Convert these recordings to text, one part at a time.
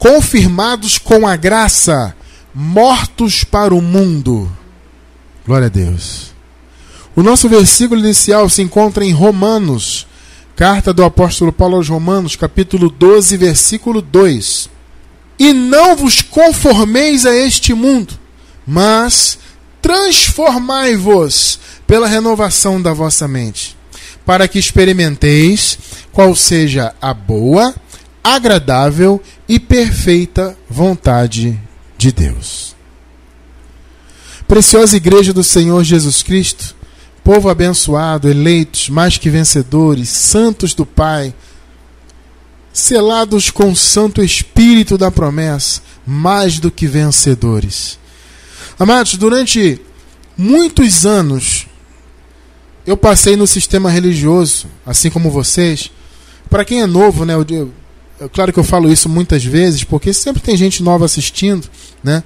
confirmados com a graça, mortos para o mundo. Glória a Deus. O nosso versículo inicial se encontra em Romanos, carta do apóstolo Paulo aos Romanos, capítulo 12, versículo 2. E não vos conformeis a este mundo, mas transformai-vos pela renovação da vossa mente, para que experimenteis qual seja a boa, agradável e perfeita vontade de Deus. Preciosa Igreja do Senhor Jesus Cristo, povo abençoado, eleitos, mais que vencedores, santos do Pai, selados com o Santo Espírito da promessa, mais do que vencedores. Amados, durante muitos anos eu passei no sistema religioso, assim como vocês. Para quem é novo, né, eu, claro que eu falo isso muitas vezes, porque sempre tem gente nova assistindo, né?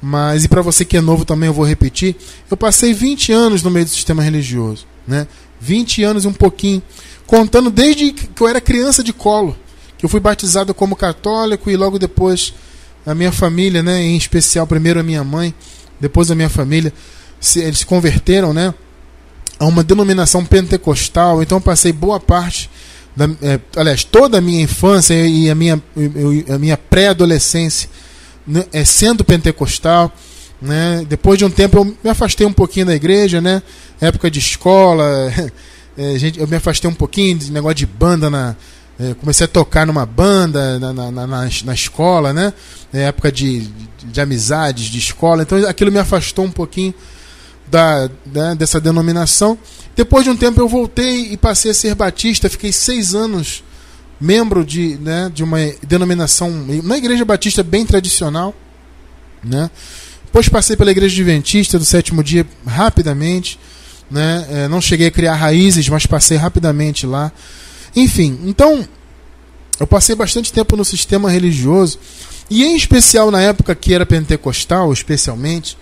Mas e para você que é novo também eu vou repetir, eu passei 20 anos no meio do sistema religioso, né? 20 anos e um pouquinho, contando desde que eu era criança de colo, que eu fui batizado como católico e logo depois a minha família, né, em especial primeiro a minha mãe, depois a minha família, se, eles se converteram, né, a uma denominação pentecostal. Então eu passei boa parte da, é, aliás, toda a minha infância e a minha, a minha pré-adolescência né, é, sendo pentecostal. Né? Depois de um tempo eu me afastei um pouquinho da igreja, né? época de escola, é, gente, eu me afastei um pouquinho de negócio de banda na, é, comecei a tocar numa banda na, na, na, na escola, né? É, época de, de, de, amizades, de escola. Então aquilo me afastou um pouquinho da, né, dessa denominação. Depois de um tempo eu voltei e passei a ser batista. Fiquei seis anos membro de, né, de uma denominação, uma igreja batista bem tradicional. Né? Depois passei pela igreja adventista do sétimo dia rapidamente. Né? É, não cheguei a criar raízes, mas passei rapidamente lá. Enfim, então eu passei bastante tempo no sistema religioso e em especial na época que era pentecostal, especialmente,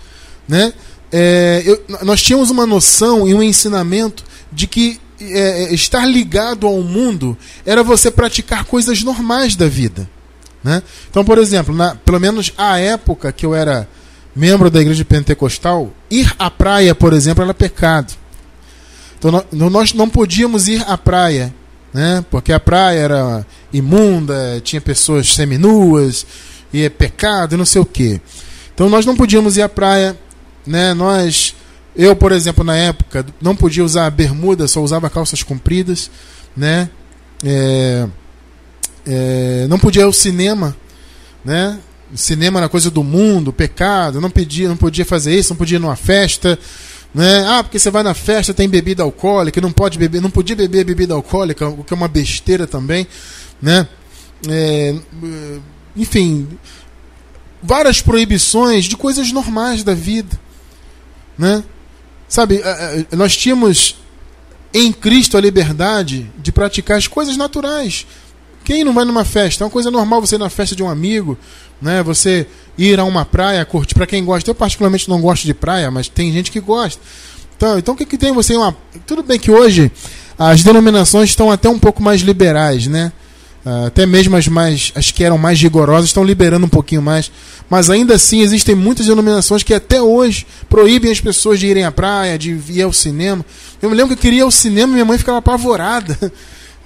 né? É, eu, nós tínhamos uma noção e um ensinamento de que é, é, estar ligado ao mundo era você praticar coisas normais da vida. Né? Então, por exemplo, na, pelo menos a época que eu era membro da igreja pentecostal, ir à praia, por exemplo, era pecado. Então, nós não podíamos ir à praia né? Porque a praia era imunda, tinha pessoas seminuas, e é pecado, não sei o quê. Então nós não podíamos ir à praia, né? Nós, eu, por exemplo, na época, não podia usar bermuda, só usava calças compridas, né? É, é, não podia ir ao cinema, né? Cinema era coisa do mundo, pecado, não podia, não podia fazer isso, não podia ir numa festa, né? Ah, porque você vai na festa, tem bebida alcoólica, não pode beber, não podia beber bebida alcoólica, o que é uma besteira também, né? É, enfim, várias proibições de coisas normais da vida, né? Sabe, nós tínhamos em Cristo a liberdade de praticar as coisas naturais. Quem não vai numa festa? É uma coisa normal você ir na festa de um amigo, né? Você ir a uma praia, curtir. Para quem gosta, eu particularmente não gosto de praia, mas tem gente que gosta. Então, então o que, que tem você uma. Tudo bem que hoje as denominações estão até um pouco mais liberais, né? Ah, até mesmo as mais as que eram mais rigorosas estão liberando um pouquinho mais, mas ainda assim existem muitas denominações que até hoje proíbem as pessoas de irem à praia, de ir ao cinema. Eu me lembro que eu queria ir ao cinema e minha mãe ficava apavorada.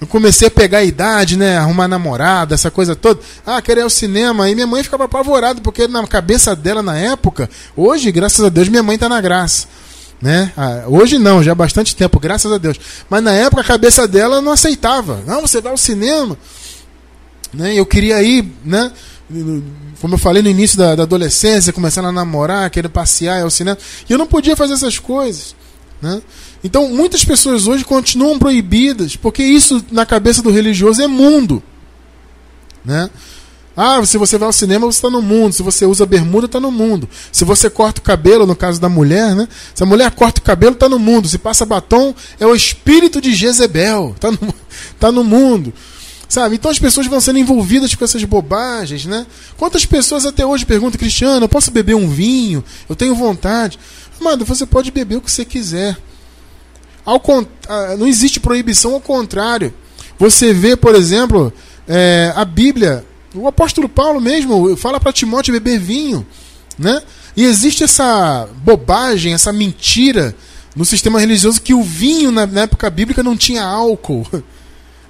Eu comecei a pegar a idade, né? Arrumar namorada, essa coisa toda. Ah, queria ir ao cinema. E minha mãe ficava apavorada, porque na cabeça dela na época, hoje, graças a Deus, minha mãe está na graça. Né? Ah, hoje não, já há bastante tempo, graças a Deus. Mas na época a cabeça dela não aceitava. Não, você vai ao cinema. Né? Eu queria ir, né? Como eu falei no início da, da adolescência, começando a namorar, querer passear ao cinema. E eu não podia fazer essas coisas. Né? Então, muitas pessoas hoje continuam proibidas, porque isso na cabeça do religioso é mundo. Né? Ah, se você vai ao cinema, você está no mundo. Se você usa bermuda, está no mundo. Se você corta o cabelo, no caso da mulher, né? Se a mulher corta o cabelo, está no mundo. Se passa batom, é o espírito de Jezebel. Está no, tá no mundo. Sabe? Então as pessoas vão sendo envolvidas com essas bobagens, né? Quantas pessoas até hoje perguntam, Cristiano, eu posso beber um vinho? Eu tenho vontade. Amado, você pode beber o que você quiser. Ao, não existe proibição, ao contrário. Você vê, por exemplo, é, a Bíblia O apóstolo Paulo mesmo fala para Timóteo beber vinho, né? E existe essa bobagem, essa mentira no sistema religioso que o vinho na, época bíblica não tinha álcool.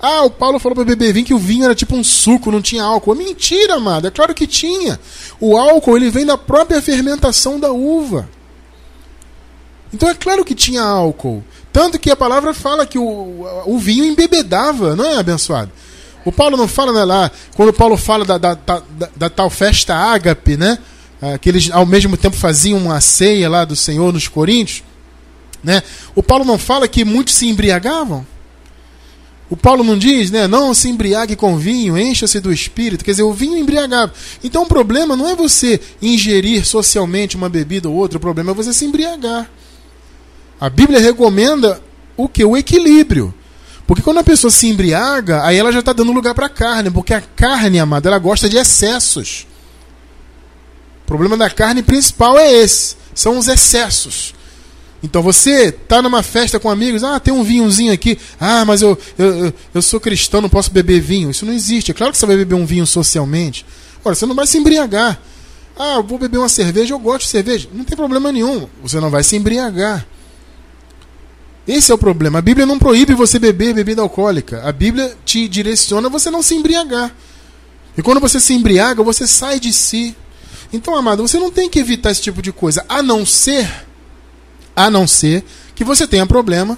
Ah, o Paulo falou para beber vinho que o vinho era tipo um suco, não tinha álcool. Mentira, amado. É claro que tinha. O álcool ele vem da própria fermentação da uva. Então é claro que tinha álcool. Tanto que a palavra fala que o, o vinho embebedava, não é abençoado? O Paulo não fala né, lá, quando o Paulo fala da, da, da, da tal festa ágape, né? Ah, que eles ao mesmo tempo faziam uma ceia lá do Senhor nos Coríntios, né? O Paulo não fala que muitos se embriagavam? O Paulo não diz, né? Não se embriague com vinho, encha-se do espírito. Quer dizer, o vinho embriagava. Então o problema não é você ingerir socialmente uma bebida ou outra, o problema é você se embriagar. A Bíblia recomenda o que? O equilíbrio. Porque quando a pessoa se embriaga, aí ela já está dando lugar para a carne, porque a carne, amada, ela gosta de excessos. O problema da carne principal é esse, são os excessos. Então você está numa festa com amigos, ah, tem um vinhozinho aqui, ah, mas eu, eu, eu sou cristão, não posso beber vinho. Isso não existe. É claro que você vai beber um vinho socialmente. Agora, você não vai se embriagar. Ah, eu vou beber uma cerveja, eu gosto de cerveja. Não tem problema nenhum. Você não vai se embriagar. Esse é o problema. A Bíblia não proíbe você beber bebida alcoólica. A Bíblia te direciona a você não se embriagar. E quando você se embriaga, você sai de si. Então, amado, você não tem que evitar esse tipo de coisa, a não ser, a não ser que você tenha problema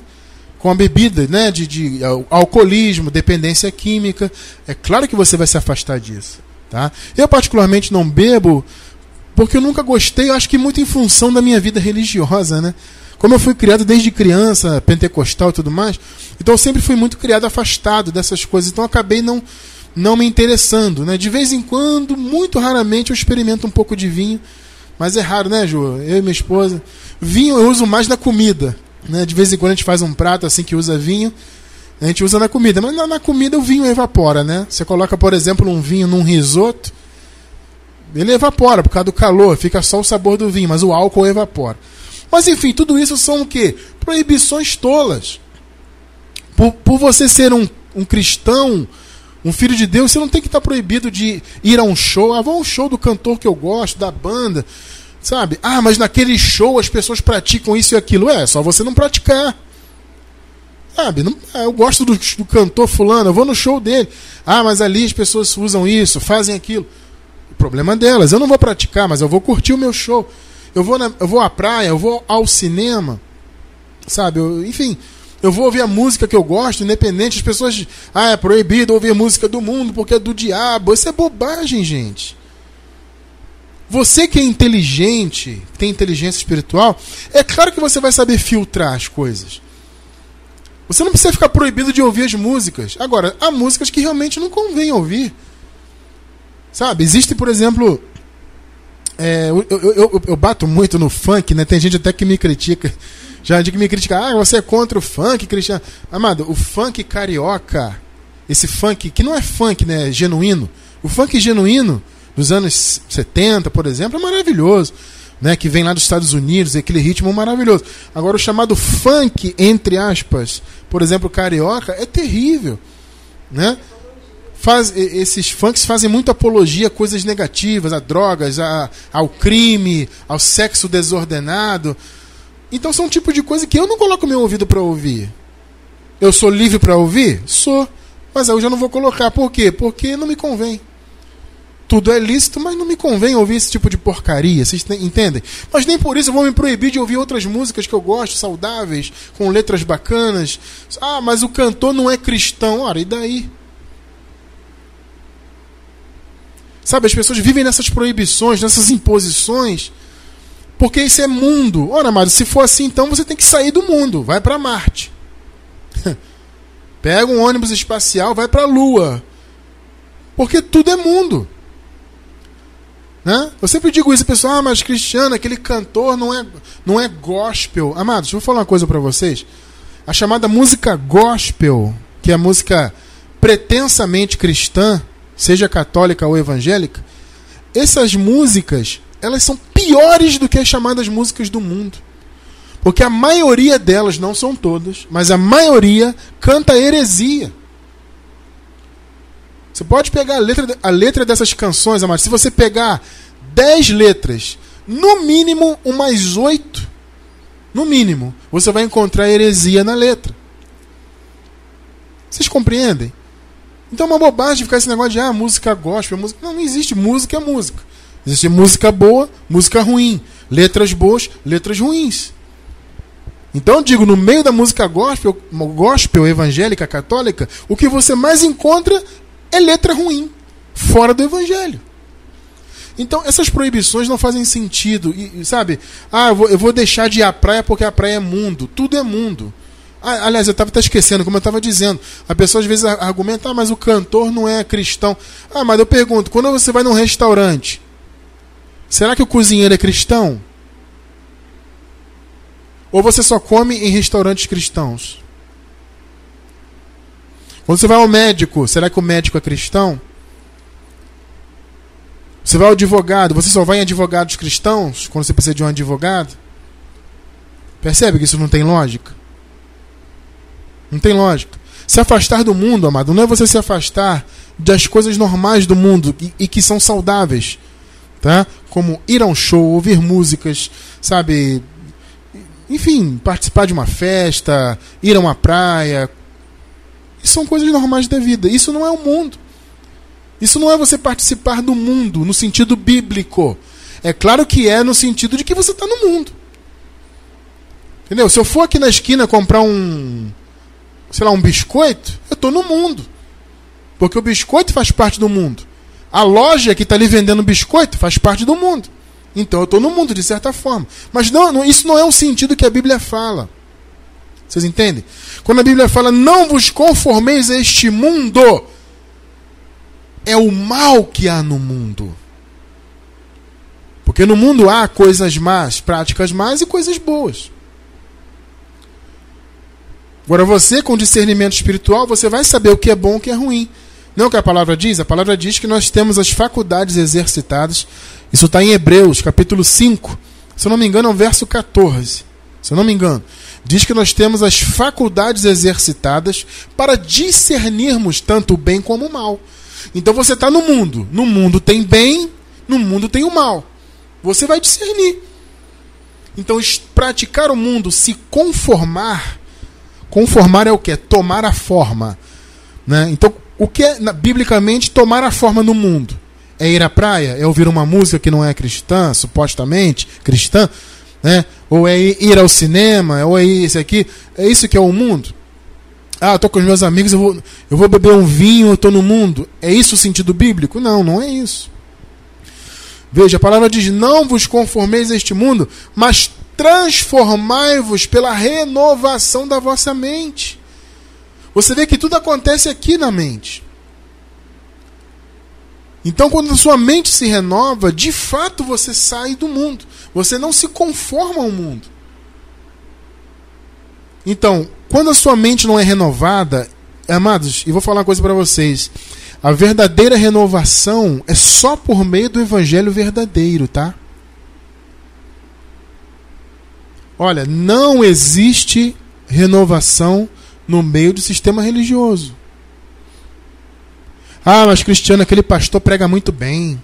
com a bebida, né, de, de alcoolismo, dependência química. É claro que você vai se afastar disso, tá? Eu particularmente não bebo porque eu nunca gostei, acho que muito em função da minha vida religiosa, né? Como eu fui criado desde criança, pentecostal e tudo mais, então eu sempre fui muito criado afastado dessas coisas. Então acabei não, não me interessando. Né? De vez em quando, muito raramente, eu experimento um pouco de vinho. Mas é raro, né, Ju? Eu e minha esposa. Vinho eu uso mais na comida. Né? De vez em quando a gente faz um prato assim que usa vinho. A gente usa na comida. Mas na, na comida o vinho evapora, né? Você coloca, por exemplo, um vinho num risoto. Ele evapora por causa do calor, fica só o sabor do vinho, mas o álcool evapora. Mas enfim, tudo isso são o quê? Proibições tolas. Por, por você ser um, um cristão, um filho de Deus, você não tem que estar proibido de ir a um show. Ah, vou a um show do cantor que eu gosto, da banda. Sabe? Ah, mas naquele show as pessoas praticam isso e aquilo. É, só você não praticar. Sabe? Não, ah, eu gosto do, do cantor fulano, eu vou no show dele. Ah, mas ali as pessoas usam isso, fazem aquilo. O problema delas. Eu não vou praticar, mas eu vou curtir o meu show eu vou, na, eu vou à praia, eu vou ao cinema, sabe? Eu, enfim, eu vou ouvir a música que eu gosto, independente. As pessoas. Ah, é proibido ouvir música do mundo porque é do diabo. Isso é bobagem, gente. Você que é inteligente, tem inteligência espiritual, é claro que você vai saber filtrar as coisas. Você não precisa ficar proibido de ouvir as músicas. Agora, há músicas que realmente não convém ouvir. Sabe? Existe, por exemplo, é, eu, eu, eu, eu, bato muito no funk, né? Tem gente até que me critica. Já de que me critica, ah, você é contra o funk, Cristiano. Amado, o funk carioca, esse funk, que não é funk, né? Genuíno. O funk genuíno dos anos 70, por exemplo, é maravilhoso. Né, que vem lá dos Estados Unidos, aquele ritmo maravilhoso. Agora, o chamado funk, entre aspas, por exemplo, carioca, é terrível. Né? faz, esses funks fazem muita apologia a coisas negativas, a drogas, a, ao crime, ao sexo desordenado. Então são um tipo de coisa que eu não coloco meu ouvido para ouvir. Eu sou livre para ouvir? Sou. Mas eu já não vou colocar. Por quê? Porque não me convém. Tudo é lícito, mas não me convém ouvir esse tipo de porcaria. Vocês entendem? Mas nem por isso eu vou me proibir de ouvir outras músicas que eu gosto, saudáveis, com letras bacanas. Ah, mas o cantor não é cristão. Ora, e daí? Sabe, as pessoas vivem nessas proibições, nessas imposições, porque isso é mundo. Ora, amado, se for assim, então você tem que sair do mundo, vai para Marte. Pega um ônibus espacial, vai para a Lua. Porque tudo é mundo. Né? Eu sempre digo isso, pessoal, ah, mas Cristiano, aquele cantor não é, não é gospel. Amados, deixa eu falar uma coisa para vocês. A chamada música gospel, que é a música pretensamente cristã, seja católica ou evangélica, essas músicas, elas são piores do que as chamadas músicas do mundo. Porque a maioria delas, não são todas, mas a maioria canta heresia. Você pode pegar a letra, a letra dessas canções, amado. Se você pegar 10 letras, no mínimo umas 8, no mínimo, você vai encontrar heresia na letra. Vocês compreendem? Então é uma bobagem ficar esse negócio de ah, música gospel, música. Não, não existe música é música. Existe música boa, música ruim. Letras boas, letras ruins. Então eu digo, no meio da música gospel, gospel evangélica católica, o que você mais encontra é letra ruim, fora do evangelho. Então essas proibições não fazem sentido. E, sabe, ah, eu vou, eu vou, deixar de ir à praia porque a praia é mundo. Tudo é mundo. Ah, aliás, eu estava até esquecendo, como eu estava dizendo. A pessoa às vezes argumenta, ah, mas o cantor não é cristão. Ah, mas eu pergunto, quando você vai num restaurante, será que o cozinheiro é cristão? Ou você só come em restaurantes cristãos? Quando você vai ao médico, será que o médico é cristão? Você vai ao advogado, você só vai em advogados cristãos quando você precisa de um advogado? Percebe que isso não tem lógica? Não tem lógica. Se afastar do mundo, amado, não é você se afastar das coisas normais do mundo e, e que são saudáveis, tá? Como ir a um show, ouvir músicas, sabe, enfim, participar de uma festa, ir a uma praia. São coisas normais da vida. Isso não é o mundo. Isso não é você participar do mundo no sentido bíblico. É claro que é no sentido de que você está no mundo. Entendeu? Se eu for aqui na esquina comprar um, sei lá, um biscoito, eu estou no mundo. Porque o biscoito faz parte do mundo. A loja que está ali vendendo biscoito faz parte do mundo. Então eu estou no mundo, de certa forma. Mas não, não, isso não é o sentido que a Bíblia fala. Vocês entendem? Quando a Bíblia fala, não vos conformeis a este mundo, é o mal que há no mundo. Porque no mundo há coisas más, práticas más e coisas boas. Agora você, com discernimento espiritual, você vai saber o que é bom e o que é ruim. Não é o que a palavra diz? A palavra diz que nós temos as faculdades exercitadas isso está em Hebreus, capítulo 5. Se eu não me engano, é o verso 14. Se eu não me engano. Diz que nós temos as faculdades exercitadas para discernirmos tanto o bem como o mal. Então você está no mundo. No mundo tem bem, no mundo tem o mal. Você vai discernir. Então, praticar o mundo, se conformar. Conformar é o que? Tomar a forma. Né? Então, o que é, biblicamente, tomar a forma no mundo? É ir à praia? É ouvir uma música que não é cristã, supostamente cristã? Né? Ou é ir ao cinema? Ou é isso aqui? É isso que é o mundo? Ah, estou com os meus amigos, eu vou, eu vou beber um vinho, eu estou no mundo. É isso o sentido bíblico? Não, não é isso. Veja, a palavra diz: Não vos conformeis a este mundo, mas transformai-vos pela renovação da vossa mente. Você vê que tudo acontece aqui na mente. Então, quando a sua mente se renova, de fato você sai do mundo. Você não se conforma ao mundo. Então, quando a sua mente não é renovada, amados, e vou falar uma coisa para vocês. A verdadeira renovação é só por meio do evangelho verdadeiro, tá? Olha, não existe renovação no meio do sistema religioso. Ah, mas Cristiano, aquele pastor prega muito bem.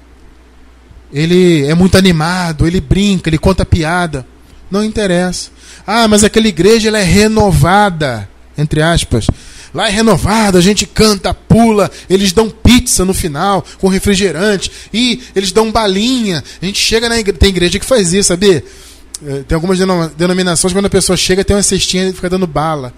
Ele é muito animado, ele brinca, ele conta piada. Não interessa. Ah, mas aquela igreja ela é renovada, entre aspas. Lá é renovada, a gente canta, pula, eles dão pizza no final com refrigerante e eles dão balinha. A gente chega na igreja, tem igreja que faz isso, sabia? Eh, tem algumas denominações quando a pessoa chega tem uma cestinha e fica dando bala.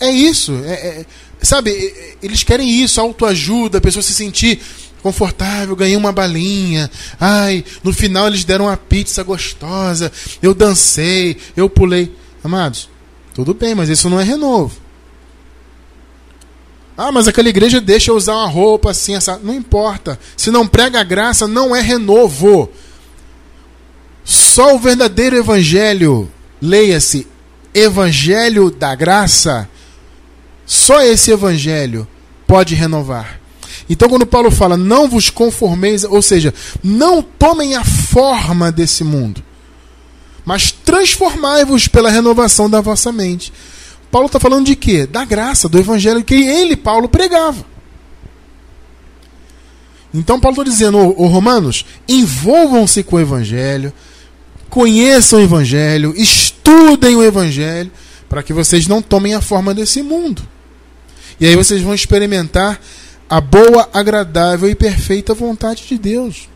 É isso. É, é, Sabe, eles querem isso, autoajuda, a pessoa se sentir confortável, ganhei uma balinha. Ai, no final eles deram uma pizza gostosa. Eu dancei, eu pulei. Amados, tudo bem, mas isso não é renovo. Ah, mas aquela igreja deixa eu usar uma roupa assim, essa. Não importa. Se não prega a graça, não é renovo. Só o verdadeiro evangelho, leia-se, evangelho da graça, só esse evangelho pode renovar. Então, quando Paulo fala, não vos conformeis, ou seja, não tomem a forma desse mundo, mas transformai-vos pela renovação da vossa mente. Paulo está falando de quê? Da graça, do evangelho que ele, Paulo, pregava. Então Paulo está dizendo, ô, Romanos, envolvam-se com o Evangelho, conheçam o Evangelho, estudem o Evangelho, para que vocês não tomem a forma desse mundo. E aí vocês vão experimentar a boa, agradável e perfeita vontade de Deus.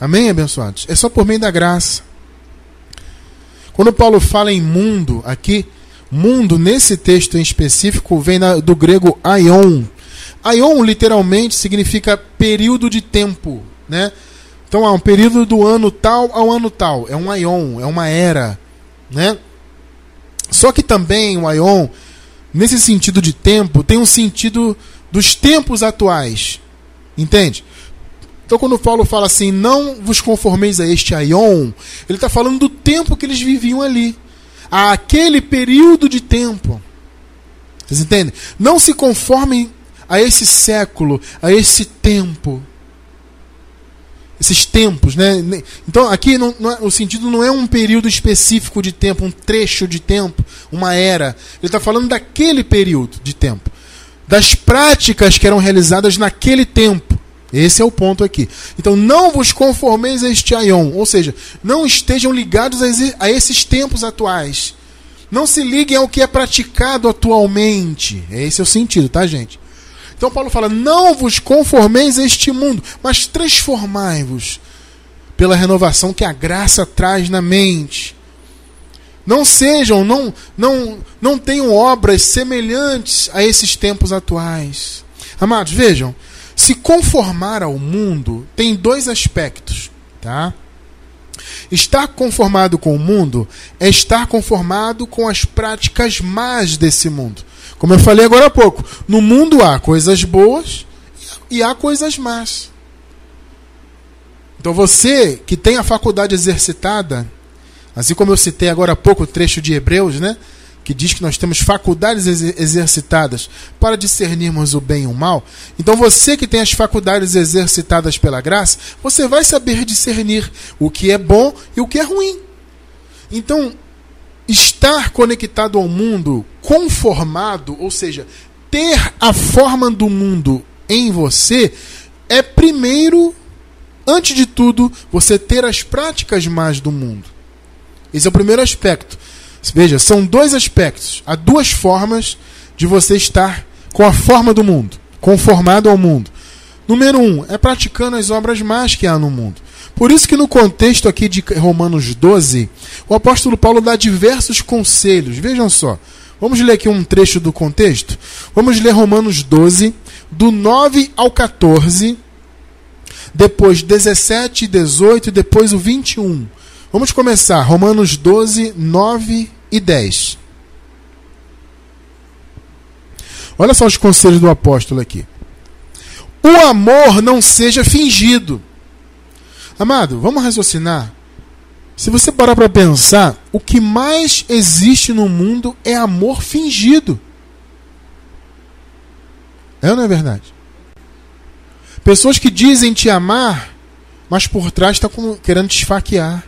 Amém, abençoados? É só por meio da graça. Quando Paulo fala em mundo aqui, mundo nesse texto em específico vem do grego aion. Aion literalmente significa período de tempo, né? Então há um período do ano tal ao ano tal, é um aion, é uma era, né? Só que também o aion nesse sentido de tempo, tem um sentido dos tempos atuais. Entende? Então, quando Paulo fala assim, não vos conformeis a este aion, ele está falando do tempo que eles viviam ali. A aquele período de tempo. Vocês entendem? Não se conformem a esse século, a esse tempo esses tempos, né? Então aqui não, não é, o sentido não é um período específico de tempo, um trecho de tempo, uma era. Ele está falando daquele período de tempo, das práticas que eram realizadas naquele tempo. Esse é o ponto aqui. Então não vos conformeis a este aion, ou seja, não estejam ligados a esses tempos atuais. Não se liguem ao que é praticado atualmente. Esse é o sentido, tá, gente? Então Paulo fala: não vos conformeis a este mundo, mas transformai-vos pela renovação que a graça traz na mente. Não sejam, não, não, não tenham obras semelhantes a esses tempos atuais. Amados, vejam, se conformar ao mundo tem dois aspectos, tá? Estar conformado com o mundo é estar conformado com as práticas más desse mundo. Como eu falei agora há pouco, no mundo há coisas boas e há coisas más. Então você que tem a faculdade exercitada, assim como eu citei agora há pouco o trecho de Hebreus, né? Que diz que nós temos faculdades exercitadas para discernirmos o bem e o mal. Então você que tem as faculdades exercitadas pela graça, você vai saber discernir o que é bom e o que é ruim. Então, estar conectado ao mundo, conformado, ou seja, ter a forma do mundo em você, é primeiro, antes de tudo, você ter as práticas mais do mundo. Esse é o primeiro aspecto. Veja, são dois aspectos. Há duas formas de você estar com a forma do mundo, conformado ao mundo. Número um, é praticando as obras más que há no mundo. Por isso que no contexto aqui de Romanos 12, o apóstolo Paulo dá diversos conselhos. Vejam só. Vamos ler aqui um trecho do contexto? Vamos ler Romanos 12, do 9 ao 14, depois 17, 18 e depois o 21. Vamos começar. Romanos 12, 9 e 10. Olha só os conselhos do apóstolo aqui. O amor não seja fingido. Amado, vamos raciocinar. Se você parar para pensar, o que mais existe no mundo é amor fingido. É ou não é verdade? Pessoas que dizem te amar, mas por trás estão tá querendo te esfaquear.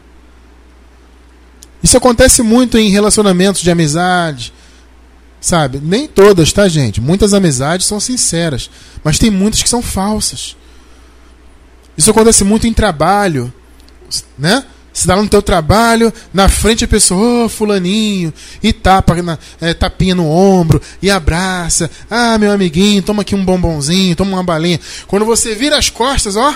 Isso acontece muito em relacionamentos de amizade, sabe? Nem todas, tá, gente? Muitas amizades são sinceras, mas tem muitas que são falsas. Isso acontece muito em trabalho, né? Você está no teu trabalho, na frente a pessoa, oh, fulaninho, e tapa, na, é, tapinha no ombro, e abraça. Ah, meu amiguinho, toma aqui um bombonzinho, toma uma balinha. Quando você vira as costas, ó,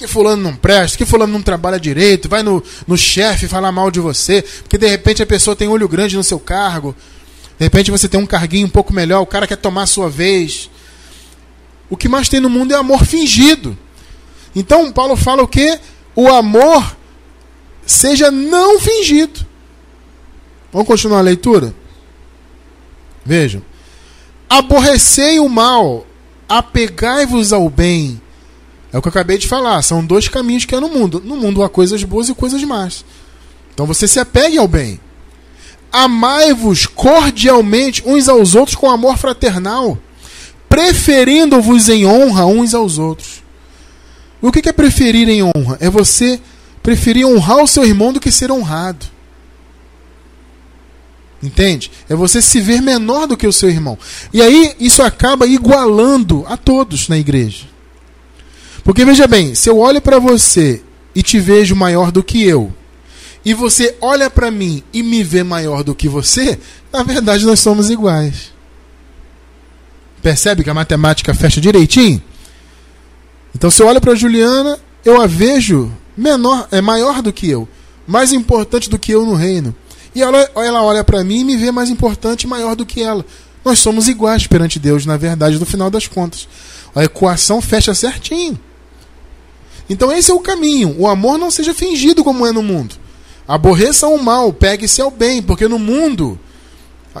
que fulano não presta, que fulano não trabalha direito, vai no, no chefe falar mal de você, porque de repente a pessoa tem olho grande no seu cargo, de repente você tem um carguinho um pouco melhor, o cara quer tomar a sua vez. O que mais tem no mundo é amor fingido. Então, Paulo fala o que? O amor seja não fingido. Vamos continuar a leitura? Vejam. Aborrecei o mal, apegai-vos ao bem. É o que eu acabei de falar. São dois caminhos que há no mundo. No mundo há coisas boas e coisas más. Então você se apegue ao bem. Amai-vos cordialmente uns aos outros com amor fraternal preferindo-vos em honra uns aos outros. O que é preferir em honra? É você preferir honrar o seu irmão do que ser honrado. Entende? É você se ver menor do que o seu irmão. E aí isso acaba igualando a todos na igreja. Porque veja bem, se eu olho para você e te vejo maior do que eu, e você olha para mim e me vê maior do que você, na verdade nós somos iguais. Percebe que a matemática fecha direitinho? Então se eu olho para Juliana, eu a vejo menor, é maior do que eu, mais importante do que eu no reino. E ela, ela olha para mim e me vê mais importante e maior do que ela. Nós somos iguais perante Deus, na verdade, no final das contas. A equação fecha certinho. Então esse é o caminho. O amor não seja fingido como é no mundo. Aborreça o mal, pegue-se ao bem, porque no mundo,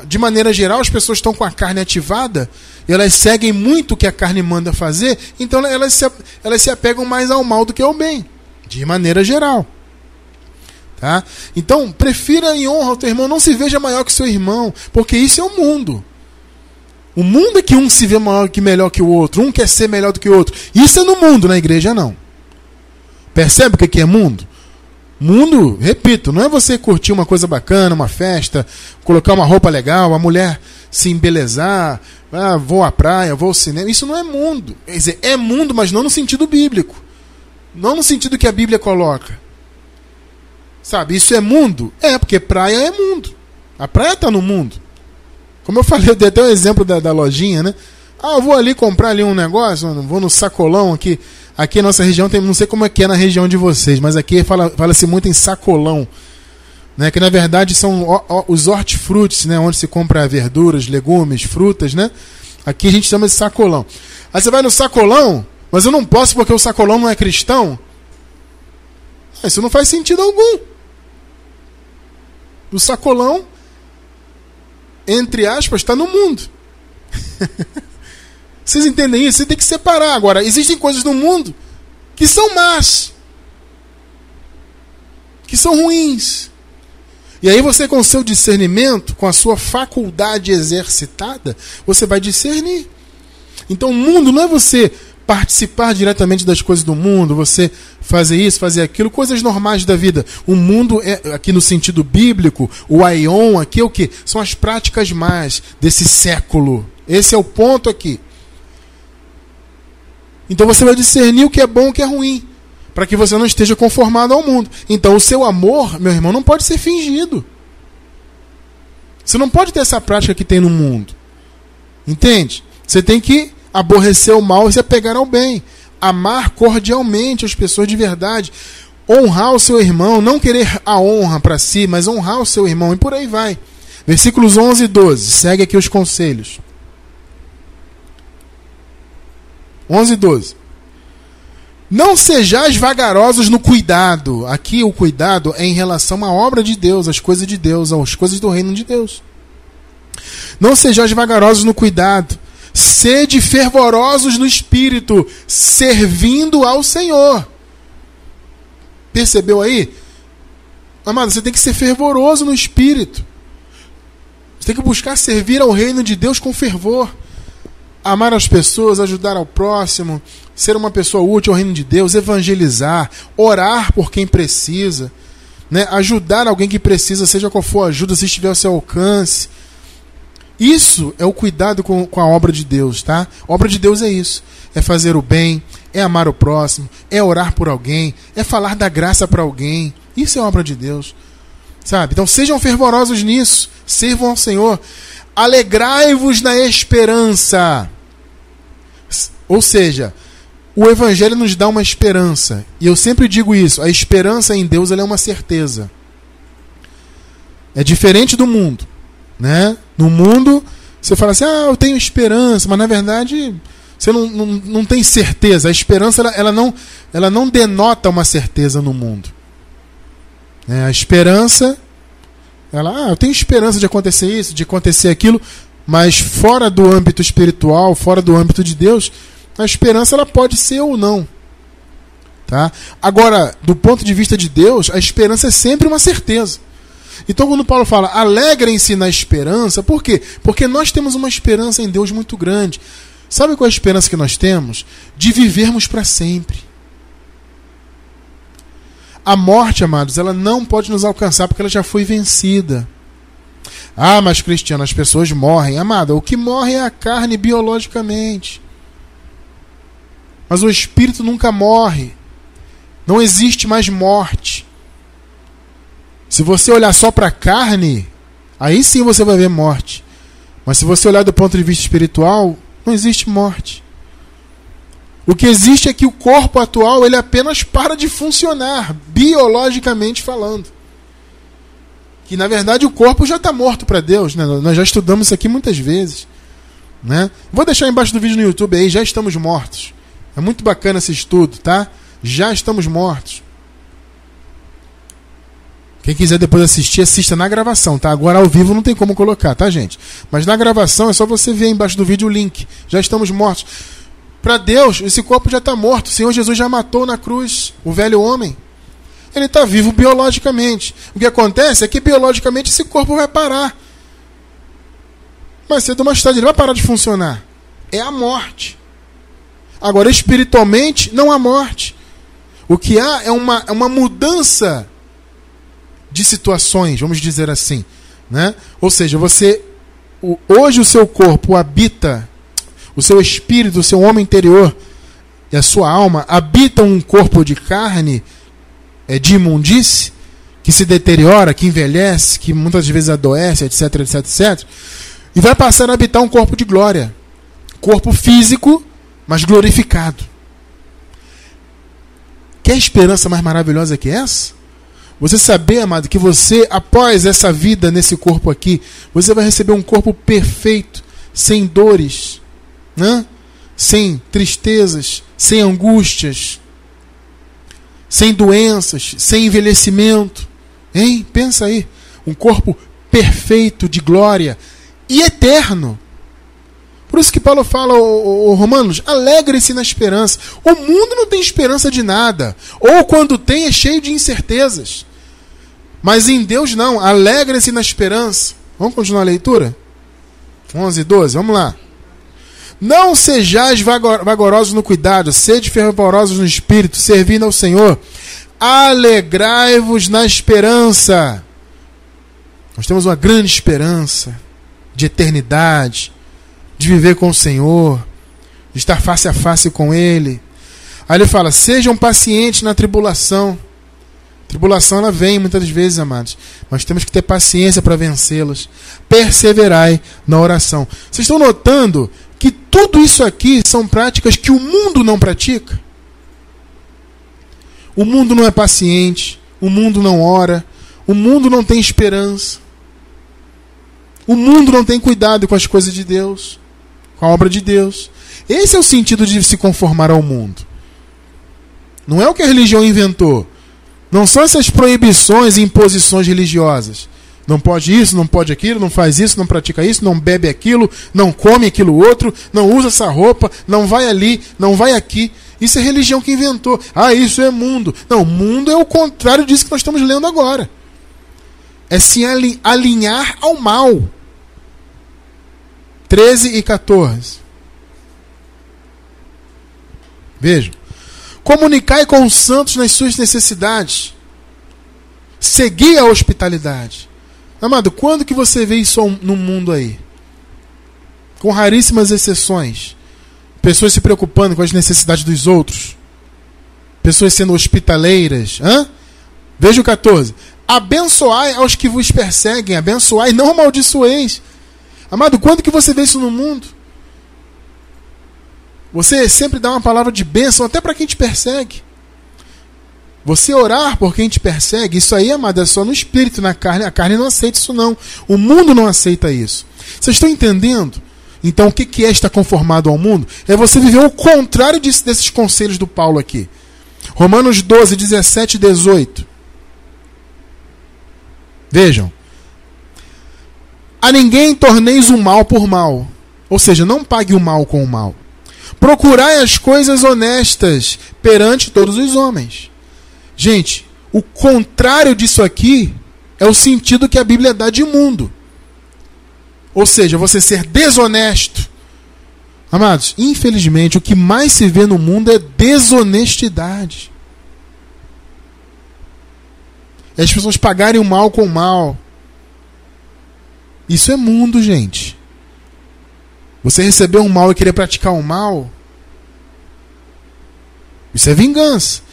de maneira geral, as pessoas estão com a carne ativada elas seguem muito o que a carne manda fazer, então elas se, elas se apegam mais ao mal do que ao bem, de maneira geral. Tá? Então, prefira e honra o teu irmão, não se veja maior que seu irmão, porque isso é o mundo. O mundo é que um se vê maior que melhor que o outro, um quer ser melhor do que o outro. Isso é no mundo, na igreja não. Percebe o que é mundo? Mundo, repito, não é você curtir uma coisa bacana, uma festa, colocar uma roupa legal, a mulher se embelezar, ah, vou à praia, vou ao cinema. Isso não é mundo. Quer dizer, é mundo, mas não no sentido bíblico. Não no sentido que a Bíblia coloca. Sabe, isso é mundo? É, porque praia é mundo. A praia está no mundo. Como eu falei, eu dei até o exemplo da, da lojinha, né? Ah, eu vou ali comprar ali um negócio, vou no sacolão aqui. Aqui na nossa região tem, não sei como é que é na região de vocês, mas aqui fala-se fala muito em sacolão. Né, que na verdade são os hortifrutis, né, onde se compra verduras, legumes, frutas, né? Aqui a gente chama de sacolão. Aí você vai no sacolão, mas eu não posso porque o sacolão não é cristão. Isso não faz sentido algum. O sacolão, entre aspas, está no mundo. Vocês entendem isso? Você tem que separar. Agora, existem coisas no mundo que são más, que são ruins. E aí você, com o seu discernimento, com a sua faculdade exercitada, você vai discernir. Então, o mundo não é você participar diretamente das coisas do mundo, você fazer isso, fazer aquilo, coisas normais da vida. O mundo é aqui no sentido bíblico, o aion aqui é o que? São as práticas mais desse século. Esse é o ponto aqui. Então você vai discernir o que é bom e o que é ruim, para que você não esteja conformado ao mundo. Então o seu amor, meu irmão, não pode ser fingido. Você não pode ter essa prática que tem no mundo. Entende? Você tem que aborrecer o mal e se apegar ao bem. Amar cordialmente as pessoas de verdade. Honrar o seu irmão, não querer a honra para si, mas honrar o seu irmão. E por aí vai. Versículos 11 e 12. Segue aqui os conselhos. 11 e 12. Não sejais vagarosos no cuidado. Aqui o cuidado é em relação à obra de Deus, às coisas de Deus, às coisas do reino de Deus. Não sejais vagarosos no cuidado Sede fervorosos no espírito, servindo ao Senhor. Percebeu aí? Amado, você tem que ser fervoroso no espírito. Você tem que buscar servir ao reino de Deus com fervor. Amar as pessoas, ajudar ao próximo, ser uma pessoa útil ao reino de Deus, evangelizar, orar por quem precisa, né? ajudar alguém que precisa, seja qual for a ajuda, se estiver ao seu alcance isso é o cuidado com, com a obra de Deus, tá? A obra de Deus é isso: é fazer o bem, é amar o próximo, é orar por alguém, é falar da graça para alguém. Isso é obra de Deus, sabe? Então sejam fervorosos nisso, sirvam ao Senhor, alegrai-vos na esperança. Ou seja, o Evangelho nos dá uma esperança. E eu sempre digo isso: a esperança em Deus é uma certeza. É diferente do mundo. Né? No mundo, você fala assim, ah, eu tenho esperança, mas na verdade você não, não, não tem certeza. A esperança ela, ela, não, ela não denota uma certeza no mundo. É, a esperança, ela, ah, eu tenho esperança de acontecer isso, de acontecer aquilo, mas fora do âmbito espiritual, fora do âmbito de Deus, a esperança ela pode ser ou não. Tá? Agora, do ponto de vista de Deus, a esperança é sempre uma certeza. Então, quando Paulo fala alegrem-se na esperança, por quê? Porque nós temos uma esperança em Deus muito grande. Sabe qual é a esperança que nós temos? De vivermos para sempre. A morte, amados, ela não pode nos alcançar porque ela já foi vencida. Ah, mas Cristiano, as pessoas morrem. Amada, o que morre é a carne biologicamente. Mas o espírito nunca morre. Não existe mais morte. Se você olhar só para a carne, aí sim você vai ver morte. Mas se você olhar do ponto de vista espiritual, não existe morte. O que existe é que o corpo atual ele apenas para de funcionar, biologicamente falando. Que na verdade o corpo já está morto para Deus. Né? Nós já estudamos isso aqui muitas vezes. Né? Vou deixar embaixo do vídeo no YouTube aí, já estamos mortos. É muito bacana esse estudo, tá? Já estamos mortos. Quem quiser depois assistir, assista na gravação, tá? Agora ao vivo não tem como colocar, tá, gente? Mas na gravação é só você ver embaixo do vídeo o link. Já estamos mortos. Para Deus, esse corpo já está morto. O Senhor Jesus já matou na cruz o velho homem. Ele está vivo biologicamente. O que acontece é que biologicamente esse corpo vai parar. Mas cedo ou mais tarde ele vai parar de funcionar. É a morte. Agora, espiritualmente, não há morte. O que há é uma, é uma mudança de situações, vamos dizer assim. Né? Ou seja, você. O, hoje o seu corpo habita, o seu espírito, o seu homem interior e a sua alma habitam um corpo de carne é, de imundície, que se deteriora, que envelhece, que muitas vezes adoece, etc, etc, etc. E vai passar a habitar um corpo de glória. Corpo físico mas glorificado. Quer esperança mais maravilhosa que essa? Você saber, amado, que você, após essa vida nesse corpo aqui, você vai receber um corpo perfeito, sem dores, né? sem tristezas, sem angústias, sem doenças, sem envelhecimento. Hein? Pensa aí. Um corpo perfeito de glória e eterno. Por isso que Paulo fala, o, Romanos, alegre-se na esperança. O mundo não tem esperança de nada. Ou quando tem, é cheio de incertezas. Mas em Deus não, alegre-se na esperança. Vamos continuar a leitura? 11 e 12, vamos lá. Não sejais vagarosos no cuidado, sede fervorosos no espírito, servindo ao Senhor. Alegrai-vos na esperança. Nós temos uma grande esperança de eternidade de viver com o Senhor, de estar face a face com Ele. Aí ele fala: sejam pacientes na tribulação. Tribulação ela vem muitas vezes, amados, mas temos que ter paciência para vencê-las. Perseverai na oração. Vocês estão notando que tudo isso aqui são práticas que o mundo não pratica? O mundo não é paciente, o mundo não ora, o mundo não tem esperança. O mundo não tem cuidado com as coisas de Deus com a obra de Deus. Esse é o sentido de se conformar ao mundo. Não é o que a religião inventou. Não são essas proibições e imposições religiosas. Não pode isso, não pode aquilo, não faz isso, não pratica isso, não bebe aquilo, não come aquilo outro, não usa essa roupa, não vai ali, não vai aqui. Isso é religião que inventou. Ah, isso é mundo. Não, mundo é o contrário disso que nós estamos lendo agora. É se alinhar ao mal. 13 e 14. Vejam. Comunicai com os santos nas suas necessidades. Segui a hospitalidade. Amado, quando que você vê isso no mundo aí? Com raríssimas exceções. Pessoas se preocupando com as necessidades dos outros. Pessoas sendo hospitaleiras. Hã? Veja o 14. Abençoai aos que vos perseguem. Abençoai, não amaldiçoeis. Amado, quando que você vê isso no mundo? Você sempre dá uma palavra de bênção até para quem te persegue. Você orar por quem te persegue, isso aí, amado, é só no espírito, na carne. A carne não aceita isso, não. O mundo não aceita isso. Vocês estão entendendo? Então, o que é estar conformado ao mundo? É você viver o contrário desses conselhos do Paulo aqui. Romanos 12, 17 e 18. Vejam. A ninguém torneis o mal por mal. Ou seja, não pague o mal com o mal. Procurai as coisas honestas perante todos os homens. Gente, o contrário disso aqui é o sentido que a Bíblia dá de mundo. Ou seja, você ser desonesto. Amados, infelizmente, o que mais se vê no mundo é desonestidade. É as pessoas pagarem o mal com o mal Isso é mundo, gente. Você recebeu um mal e querer praticar um mal, isso é vingança.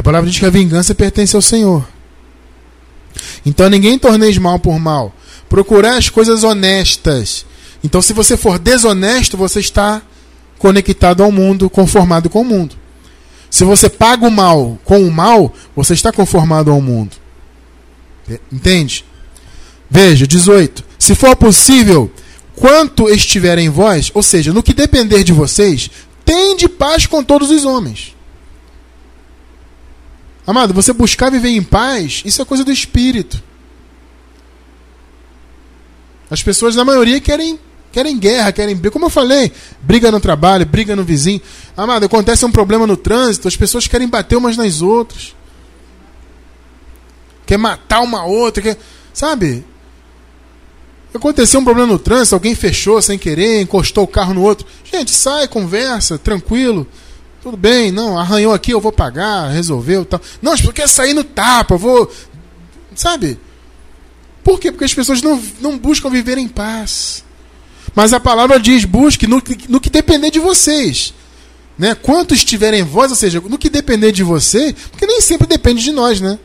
A palavra diz que a vingança pertence ao Senhor. Então ninguém torneis mal por mal. Procurar as coisas honestas. Então, se você for desonesto, você está conectado ao mundo, conformado com o mundo. Se você paga o mal com o mal, você está conformado ao mundo. Entende? Veja, 18. Se for possível, quanto estiver em vós, ou seja, no que depender de vocês, tende paz com todos os homens. Amado, você buscar viver em paz, isso é coisa do espírito. As pessoas, na maioria, querem, querem guerra, querem briga. Como eu falei, briga no trabalho, briga no vizinho. Amado, acontece um problema no trânsito, as pessoas querem bater umas nas outras. Quer matar uma outra, quer. Sabe? Aconteceu um problema no trânsito, alguém fechou sem querer, encostou o carro no outro. Gente, sai, conversa, tranquilo. Tudo bem, não, arranhou aqui, eu vou pagar, resolveu tal. Não, as pessoas querem sair no tapa, eu vou. Sabe? Por quê? Porque as pessoas não, não buscam viver em paz. Mas a palavra diz: busque no, no que depender de vocês. Né? Quanto estiver em vós, ou seja, no que depender de você, porque nem sempre depende de nós, né?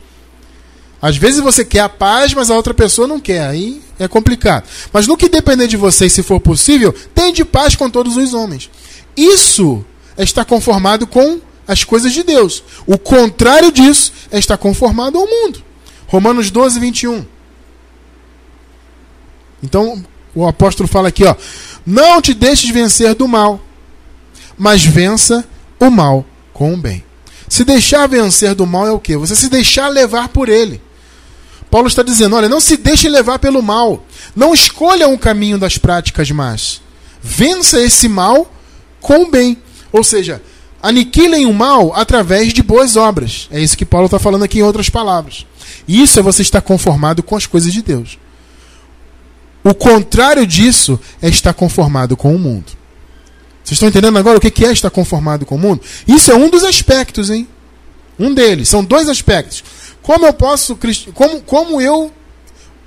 Às vezes você quer a paz, mas a outra pessoa não quer. Aí é complicado. Mas no que depender de vocês, se for possível, de paz com todos os homens. Isso é estar conformado com as coisas de Deus. O contrário disso é estar conformado ao mundo. Romanos 12, 21. Então, o apóstolo fala aqui, ó: Não te deixes vencer do mal, mas vença o mal com o bem. Se deixar vencer do mal é o quê? Você se deixar levar por ele. Paulo está dizendo: olha, não se deixe levar pelo mal. Não escolha um caminho das práticas más. Vença esse mal com o bem. Ou seja, aniquilem o mal através de boas obras. É isso que Paulo está falando aqui em outras palavras. Isso é você estar conformado com as coisas de Deus. O contrário disso é estar conformado com o mundo. Vocês estão entendendo agora o que é estar conformado com o mundo? Isso é um dos aspectos, hein? Um deles. São dois aspectos. Como eu posso. Como, como eu.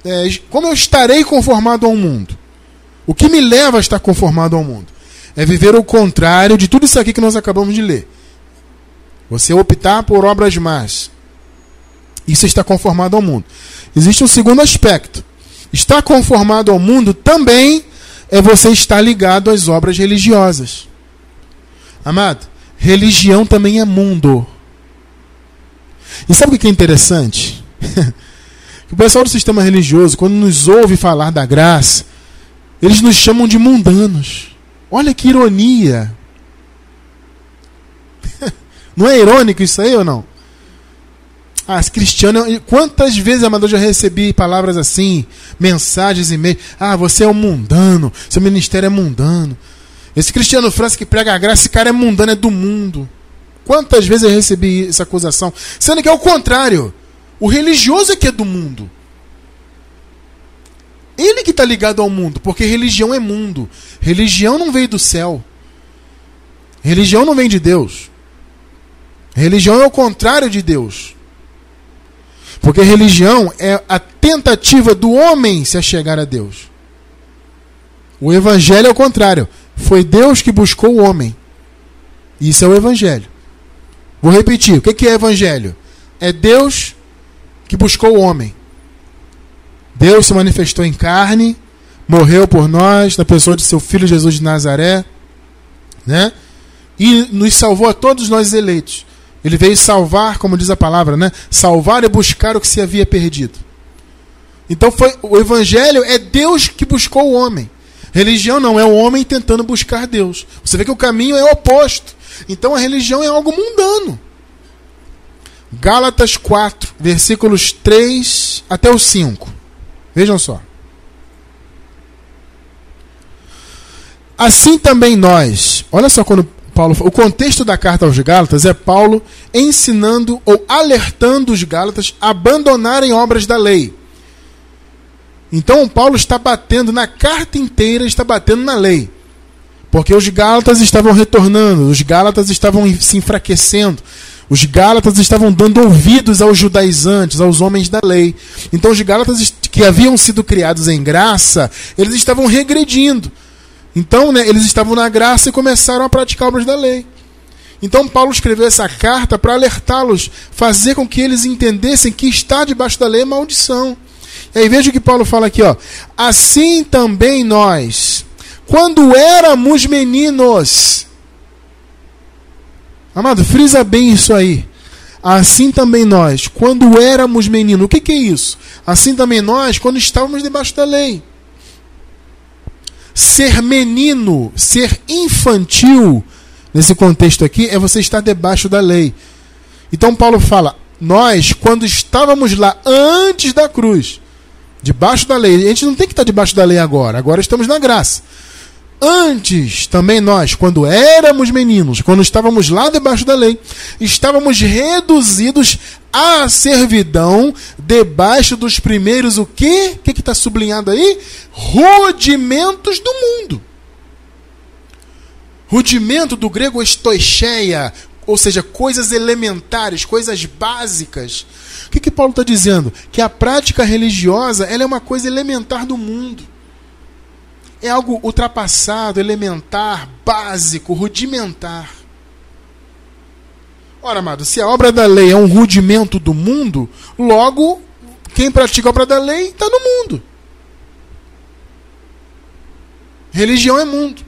É, como eu estarei conformado ao mundo? O que me leva a estar conformado ao mundo? É viver o contrário de tudo isso aqui que nós acabamos de ler. Você optar por obras más. Isso está conformado ao mundo. Existe um segundo aspecto. Estar conformado ao mundo também é você estar ligado às obras religiosas. Amado, religião também é mundo. E sabe o que é interessante? o pessoal do sistema religioso, quando nos ouve falar da graça, eles nos chamam de mundanos. Olha que ironia. Não é irônico isso aí ou não? Ah, cristiano. Quantas vezes, amador, já recebi palavras assim, mensagens, e-mails. Ah, você é um mundano, seu ministério é mundano. Esse Cristiano França que prega a graça, esse cara é mundano, é do mundo. Quantas vezes eu recebi essa acusação? Sendo que é o contrário. O religioso é que é do mundo. Ele que está ligado ao mundo, porque religião é mundo. Religião não veio do céu. Religião não vem de Deus. Religião é o contrário de Deus. Porque religião é a tentativa do homem se achegar a Deus. O evangelho é o contrário. Foi Deus que buscou o homem. Isso é o evangelho. Vou repetir. O que é evangelho? É Deus que buscou o homem. Deus se manifestou em carne, morreu por nós, na pessoa de seu filho Jesus de Nazaré, né? E nos salvou a todos nós eleitos. Ele veio salvar, como diz a palavra, né? Salvar e buscar o que se havia perdido. Então foi o evangelho é Deus que buscou o homem. Religião não é o homem tentando buscar Deus. Você vê que o caminho é oposto. Então a religião é algo mundano. Gálatas 4, versículos 3 até o 5. Vejam só. Assim também nós. Olha só quando Paulo. O contexto da carta aos Gálatas é Paulo ensinando ou alertando os Gálatas a abandonarem obras da lei. Então Paulo está batendo na carta inteira, está batendo na lei. Porque os Gálatas estavam retornando, os Gálatas estavam se enfraquecendo, os Gálatas estavam dando ouvidos aos judaizantes, aos homens da lei. Então os Gálatas que haviam sido criados em graça, eles estavam regredindo. Então, né, eles estavam na graça e começaram a praticar obras da lei. Então, Paulo escreveu essa carta para alertá-los, fazer com que eles entendessem que estar debaixo da lei é maldição. E aí veja o que Paulo fala aqui, ó. Assim também nós, quando éramos meninos. Amado, frisa bem isso aí. Assim também nós, quando éramos meninos. O que, que é isso? Assim também nós, quando estávamos debaixo da lei. Ser menino, ser infantil, nesse contexto aqui, é você estar debaixo da lei. Então Paulo fala: nós, quando estávamos lá antes da cruz, debaixo da lei, a gente não tem que estar debaixo da lei agora, agora estamos na graça. Antes, também nós, quando éramos meninos, quando estávamos lá debaixo da lei, estávamos reduzidos à servidão debaixo dos primeiros o quê? O que está sublinhado aí? Rudimentos do mundo. Rudimento do grego estoicheia, ou seja, coisas elementares, coisas básicas. O que, que Paulo está dizendo? Que a prática religiosa ela é uma coisa elementar do mundo. É algo ultrapassado, elementar, básico, rudimentar. Ora, amado, se a obra da lei é um rudimento do mundo, logo quem pratica a obra da lei está no mundo. Religião é mundo.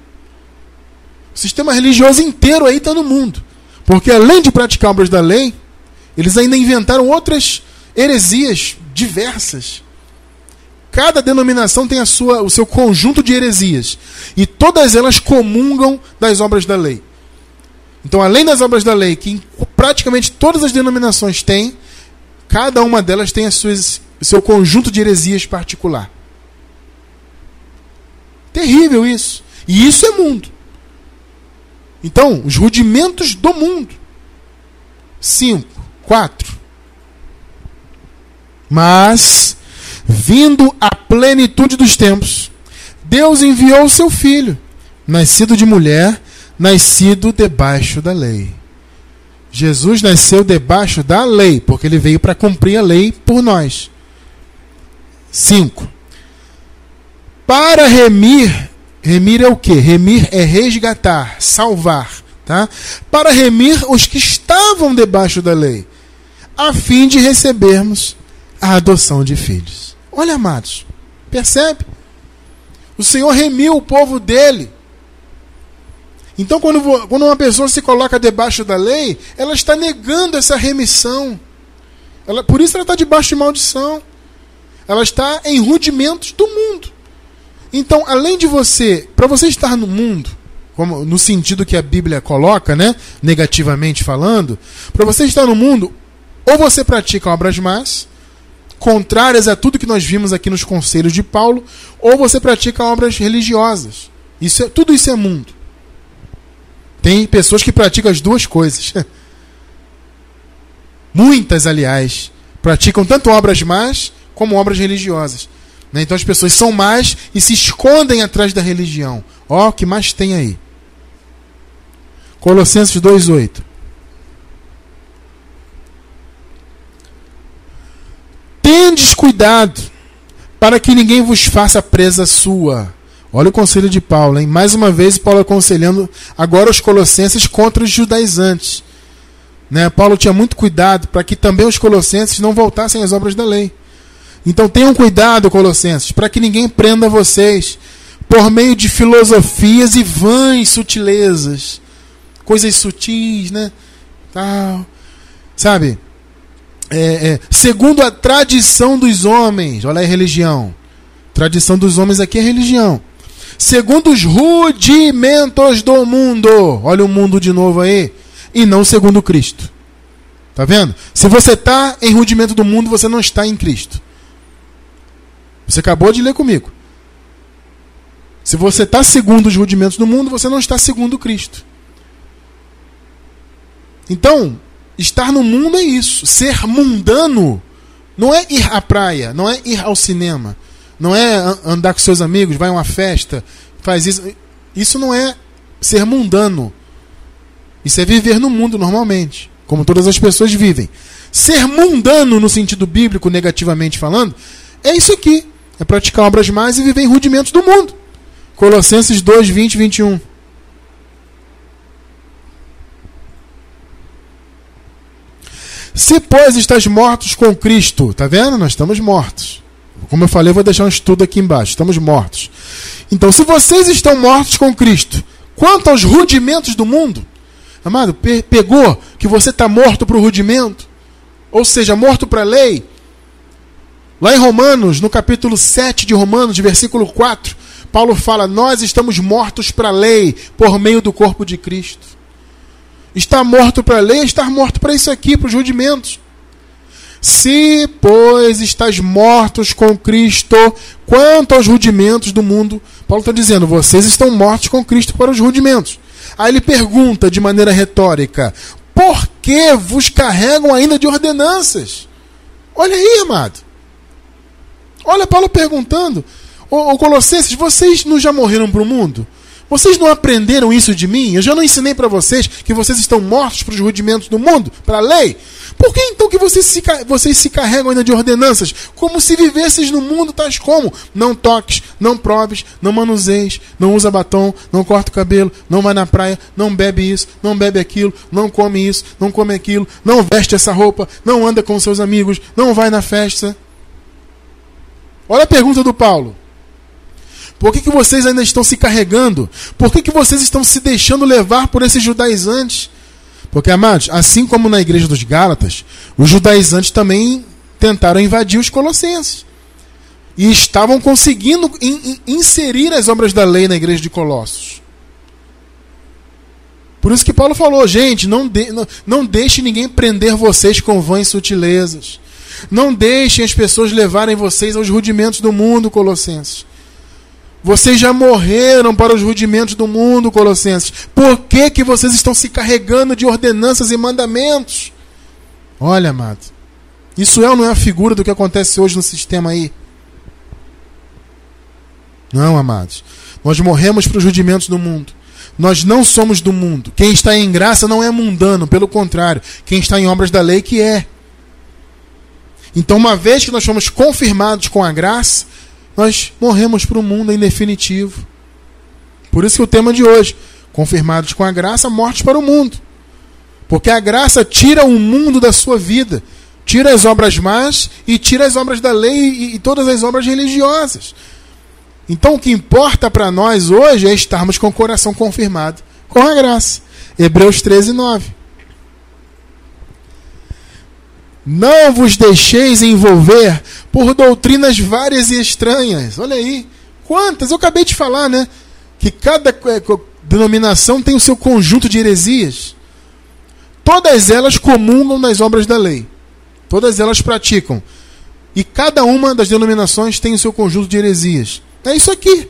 O sistema religioso inteiro aí está no mundo. Porque além de praticar obras da lei, eles ainda inventaram outras heresias diversas. Cada denominação tem a sua, o seu conjunto de heresias. E todas elas comungam das obras da lei. Então, além das obras da lei, que praticamente todas as denominações têm, cada uma delas tem as suas, o seu conjunto de heresias particular. Terrível isso. E isso é mundo. Então, os rudimentos do mundo. Cinco, quatro. Mas Vindo a plenitude dos tempos, Deus enviou o seu filho, nascido de mulher, nascido debaixo da lei. Jesus nasceu debaixo da lei, porque ele veio para cumprir a lei por nós. 5. Para remir, remir é o que? Remir é resgatar, salvar, tá? Para remir os que estavam debaixo da lei, a fim de recebermos a adoção de filhos. Olha, amados, percebe? O Senhor remiu o povo dele. Então, quando, quando uma pessoa se coloca debaixo da lei, ela está negando essa remissão. Ela, por isso ela está debaixo de maldição. Ela está em rudimentos do mundo. Então, além de você, para você estar no mundo, como no sentido que a Bíblia coloca, né, negativamente falando, para você estar no mundo, ou você pratica obras más, contrárias a tudo que nós vimos aqui nos conselhos de Paulo, ou você pratica obras religiosas. Isso é, tudo isso é mundo. Tem pessoas que praticam as duas coisas. Muitas, aliás, praticam tanto obras más como obras religiosas. Né? Então as pessoas são más e se escondem atrás da religião. Ó, o que mais tem aí. Colossenses 2,8. Tendes cuidado, para que ninguém vos faça presa sua. Olha o conselho de Paulo, hein? Mais uma vez, Paulo aconselhando agora os colossenses contra os judaizantes. Né? Paulo tinha muito cuidado para que também os colossenses não voltassem às obras da lei. Então tenham cuidado, colossenses, para que ninguém prenda vocês por meio de filosofias e vãs sutilezas. Coisas sutis, né? Tal. Sabe? É, é, segundo a tradição dos homens, olha aí religião. Tradição dos homens aqui é religião. Segundo os rudimentos do mundo, olha o mundo de novo aí, e não segundo Cristo. Tá vendo? Se você está em rudimento do mundo, você não está em Cristo. Você acabou de ler comigo. Se você está segundo os rudimentos do mundo, você não está segundo Cristo. Então, Estar no mundo é isso. Ser mundano não é ir à praia, não é ir ao cinema, não é andar com seus amigos, vai a uma festa, faz isso. Isso não é ser mundano. Isso é viver no mundo normalmente, como todas as pessoas vivem. Ser mundano no sentido bíblico, negativamente falando, é isso aqui. É praticar obras mais e viver em rudimentos do mundo. Colossenses 2, 20 e 21. Se, pois, estás mortos com Cristo, tá vendo? Nós estamos mortos. Como eu falei, eu vou deixar um estudo aqui embaixo. Estamos mortos. Então, se vocês estão mortos com Cristo, quanto aos rudimentos do mundo, amado, pe pegou que você está morto para o rudimento, ou seja, morto para a lei. Lá em Romanos, no capítulo 7 de Romanos, de versículo 4, Paulo fala: Nós estamos mortos para a lei por meio do corpo de Cristo. Estar morto para a lei é estar morto para isso aqui, para os rudimentos. Se, pois, estás mortos com Cristo, quanto aos rudimentos do mundo, Paulo está dizendo, vocês estão mortos com Cristo para os rudimentos. Aí ele pergunta de maneira retórica: por que vos carregam ainda de ordenanças? Olha aí, amado. Olha Paulo perguntando: Ô, Colossenses, vocês não já morreram para o mundo? Vocês não aprenderam isso de mim? Eu já não ensinei para vocês que vocês estão mortos para os rudimentos do mundo, para a lei? Por que então que vocês se, vocês se carregam ainda de ordenanças? Como se vivesses no mundo tais como? Não toques, não proves, não manuseis, não usa batom, não corta o cabelo, não vai na praia, não bebe isso, não bebe aquilo, não come isso, não come aquilo, não veste essa roupa, não anda com seus amigos, não vai na festa. Olha a pergunta do Paulo. Por que, que vocês ainda estão se carregando? Por que, que vocês estão se deixando levar por esses judaizantes? Porque, amados, assim como na igreja dos Gálatas, os judaizantes também tentaram invadir os colossenses. E estavam conseguindo in, in, inserir as obras da lei na igreja de Colossos. Por isso que Paulo falou, gente, não, de, não, não deixe ninguém prender vocês com vãs sutilezas. Não deixem as pessoas levarem vocês aos rudimentos do mundo, Colossenses. Vocês já morreram para os rudimentos do mundo, Colossenses. Por que, que vocês estão se carregando de ordenanças e mandamentos? Olha, amado. Isso é ou não é a figura do que acontece hoje no sistema aí? Não, amados. Nós morremos para os rudimentos do mundo. Nós não somos do mundo. Quem está em graça não é mundano, pelo contrário. Quem está em obras da lei que é. Então, uma vez que nós fomos confirmados com a graça, nós morremos para o mundo em definitivo. Por isso que o tema de hoje, confirmados com a graça, mortos para o mundo. Porque a graça tira o mundo da sua vida, tira as obras más e tira as obras da lei e, e todas as obras religiosas. Então o que importa para nós hoje é estarmos com o coração confirmado com a graça. Hebreus 13, 9. Não vos deixeis envolver por doutrinas várias e estranhas. Olha aí. Quantas? Eu acabei de falar, né? Que cada é, denominação tem o seu conjunto de heresias. Todas elas comungam nas obras da lei. Todas elas praticam. E cada uma das denominações tem o seu conjunto de heresias. É isso aqui.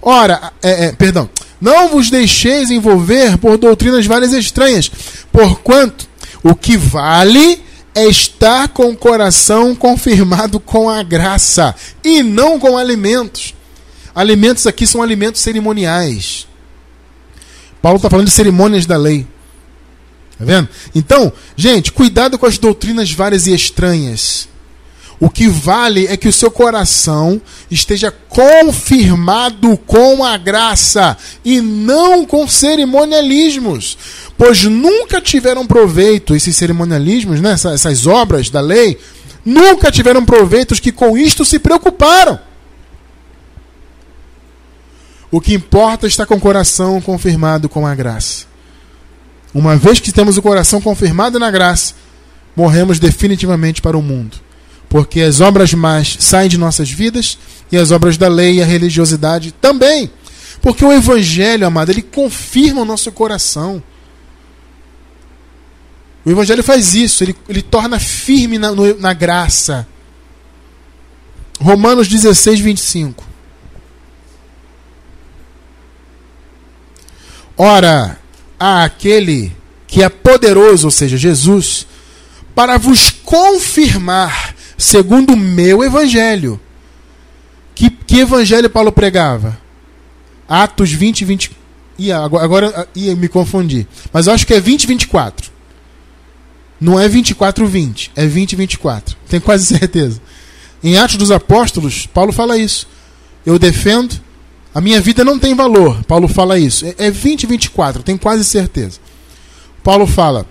Ora, é, é, perdão. Não vos deixeis envolver por doutrinas várias e estranhas, porquanto o que vale é estar com o coração confirmado com a graça e não com alimentos. Alimentos aqui são alimentos cerimoniais. Paulo está falando de cerimônias da lei. Tá vendo? Então, gente, cuidado com as doutrinas várias e estranhas. O que vale é que o seu coração esteja confirmado com a graça e não com cerimonialismos pois nunca tiveram proveito, esses cerimonialismos, né, essas, essas obras da lei, nunca tiveram proveitos que com isto se preocuparam. O que importa é estar com o coração confirmado com a graça. Uma vez que temos o coração confirmado na graça, morremos definitivamente para o mundo. Porque as obras más saem de nossas vidas e as obras da lei e a religiosidade também. Porque o Evangelho, amado, ele confirma o nosso coração. O Evangelho faz isso, ele, ele torna firme na, no, na graça. Romanos 16, 25. Ora, há aquele que é poderoso, ou seja, Jesus, para vos confirmar, segundo o meu evangelho. Que, que evangelho Paulo pregava? Atos 20, 20. Ih, agora, agora ia me confundir. Mas acho que é 20, 24. Não é 24, 20, é 20, 24. Tenho quase certeza. Em Atos dos Apóstolos, Paulo fala isso. Eu defendo, a minha vida não tem valor. Paulo fala isso. É, é 20, 24, tenho quase certeza. Paulo fala: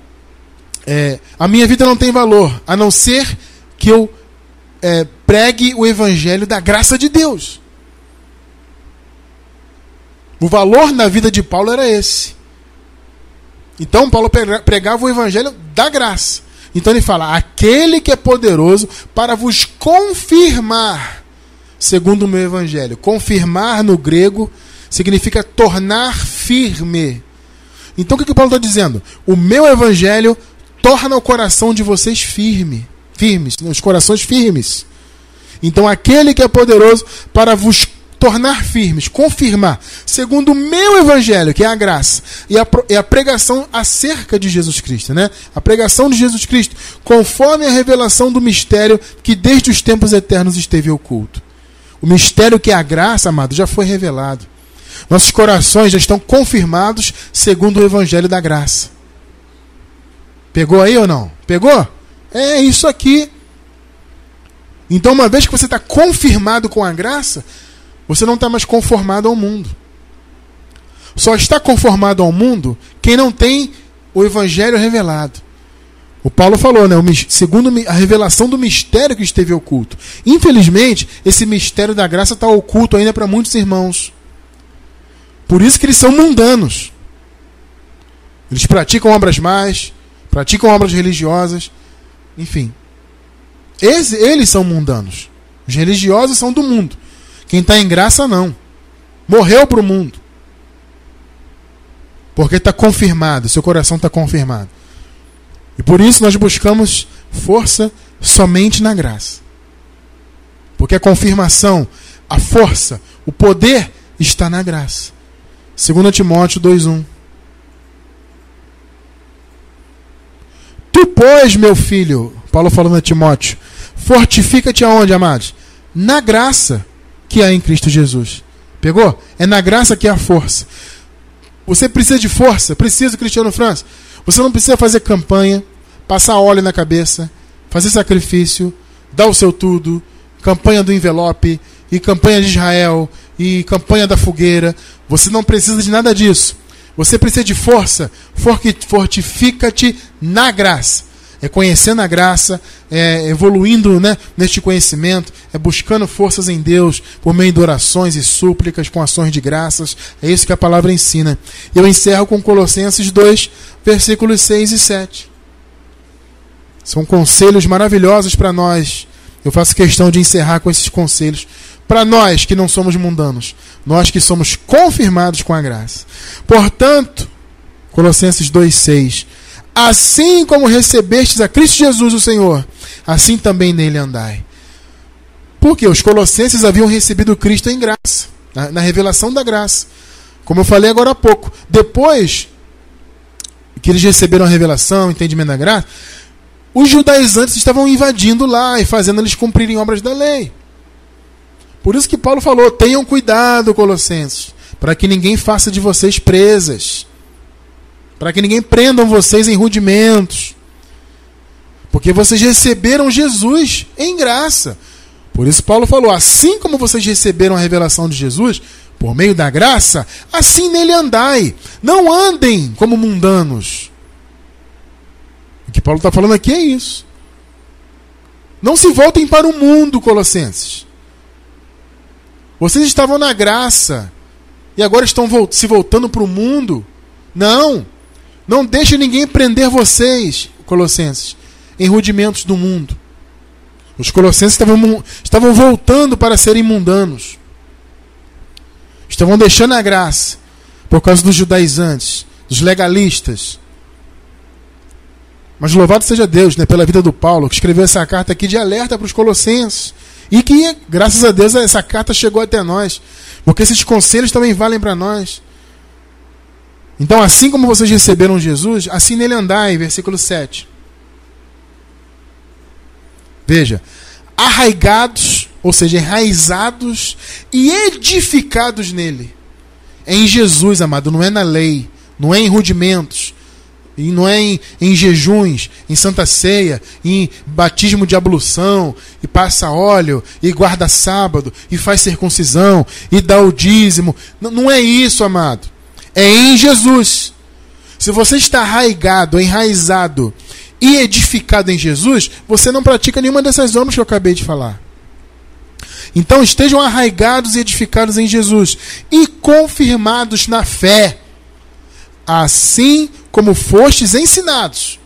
é, a minha vida não tem valor, a não ser que eu é, pregue o evangelho da graça de Deus. O valor na vida de Paulo era esse. Então, Paulo pregava o evangelho da graça. Então, ele fala: aquele que é poderoso para vos confirmar, segundo o meu evangelho. Confirmar no grego significa tornar firme. Então, o que, que Paulo está dizendo? O meu evangelho torna o coração de vocês firme, firmes, os corações firmes. Então, aquele que é poderoso para vos tornar firmes, confirmar, segundo o meu evangelho, que é a graça, e a, e a pregação acerca de Jesus Cristo, né? A pregação de Jesus Cristo, conforme a revelação do mistério que desde os tempos eternos esteve oculto. O mistério que é a graça, amado, já foi revelado. Nossos corações já estão confirmados segundo o evangelho da graça. Pegou aí ou não? Pegou? É isso aqui. Então, uma vez que você está confirmado com a graça, você não está mais conformado ao mundo. Só está conformado ao mundo quem não tem o evangelho revelado. O Paulo falou, né? Segundo a revelação do mistério que esteve oculto. Infelizmente, esse mistério da graça está oculto ainda para muitos irmãos. Por isso que eles são mundanos. Eles praticam obras mais, praticam obras religiosas, enfim. Esse, eles são mundanos. Os religiosos são do mundo. Quem está em graça, não. Morreu para o mundo. Porque está confirmado, seu coração está confirmado. E por isso nós buscamos força somente na graça. Porque a confirmação, a força, o poder está na graça. 2 Timóteo 2,1 Tu, pois, meu filho, Paulo falando a Timóteo, fortifica-te aonde, amados? Na graça que há em Cristo Jesus. Pegou? É na graça que há força. Você precisa de força? Precisa, Cristiano França. Você não precisa fazer campanha, passar óleo na cabeça, fazer sacrifício, dar o seu tudo, campanha do envelope, e campanha de Israel, e campanha da fogueira. Você não precisa de nada disso. Você precisa de força. Fortifica-te na graça. É conhecendo a graça, é evoluindo né, neste conhecimento, é buscando forças em Deus por meio de orações e súplicas, com ações de graças. É isso que a palavra ensina. Eu encerro com Colossenses 2, versículos 6 e 7. São conselhos maravilhosos para nós. Eu faço questão de encerrar com esses conselhos para nós que não somos mundanos, nós que somos confirmados com a graça. Portanto, Colossenses 2,6: Assim como recebestes a Cristo Jesus, o Senhor, assim também nele andai. Porque os colossenses haviam recebido Cristo em graça, na, revelação da graça. Como eu falei agora há pouco. Depois que eles receberam a revelação, o entendimento da graça, os judaizantes estavam invadindo lá e fazendo eles cumprirem obras da lei. Por isso que Paulo falou: tenham cuidado, Colossenses, para que ninguém faça de vocês presas, para que ninguém prendam vocês em rudimentos, porque vocês receberam Jesus em graça. Por isso Paulo falou: assim como vocês receberam a revelação de Jesus por meio da graça, assim nele andai. Não andem como mundanos. O que Paulo está falando aqui é isso. Não se voltem para o mundo, Colossenses. Vocês estavam na graça e agora estão se voltando para o mundo. Não. Não deixe ninguém prender vocês, Colossenses, em rudimentos do mundo. Os colossenses estavam, estavam voltando para serem mundanos. Estavam deixando a graça por causa dos judaizantes, dos legalistas. Mas louvado seja Deus né, pela vida do Paulo, que escreveu essa carta aqui de alerta para os colossenses. E que, graças a Deus, essa carta chegou até nós. Porque esses conselhos também valem para nós. Então, assim como vocês receberam Jesus, assim nele andai, versículo 7. Veja, arraigados, ou seja, enraizados e edificados nele. É em Jesus, amado, não é na lei, não é em rudimentos. E não é em, em jejuns, em santa ceia, em batismo de ablução, e passa óleo, e guarda sábado, e faz circuncisão, e dá o dízimo. Não, não é isso, amado. É em Jesus. Se você está arraigado, enraizado e edificado em Jesus, você não pratica nenhuma dessas obras que eu acabei de falar. Então estejam arraigados e edificados em Jesus e confirmados na fé, assim como fostes ensinados.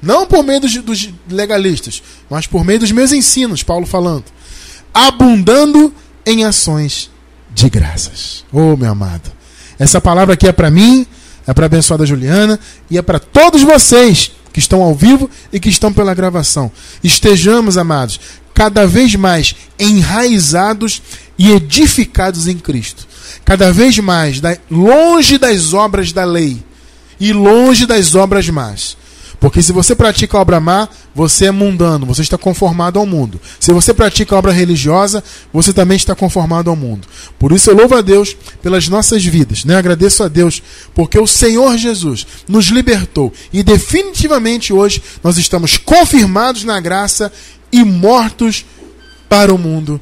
Não por meio dos, legalistas, mas por meio dos meus ensinos, Paulo falando. Abundando em ações de graças. Oh, meu amado. Essa palavra aqui é para mim, é para a abençoada Juliana e é para todos vocês que estão ao vivo e que estão pela gravação. Estejamos, amados, cada vez mais enraizados e edificados em Cristo. Cada vez mais longe das obras da lei e longe das obras más. Porque se você pratica a obra má, você é mundano, você está conformado ao mundo. Se você pratica a obra religiosa, você também está conformado ao mundo. Por isso eu louvo a Deus pelas nossas vidas, né? Agradeço a Deus porque o Senhor Jesus nos libertou e definitivamente hoje nós estamos confirmados na graça e mortos para o mundo,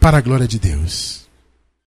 para a glória de Deus.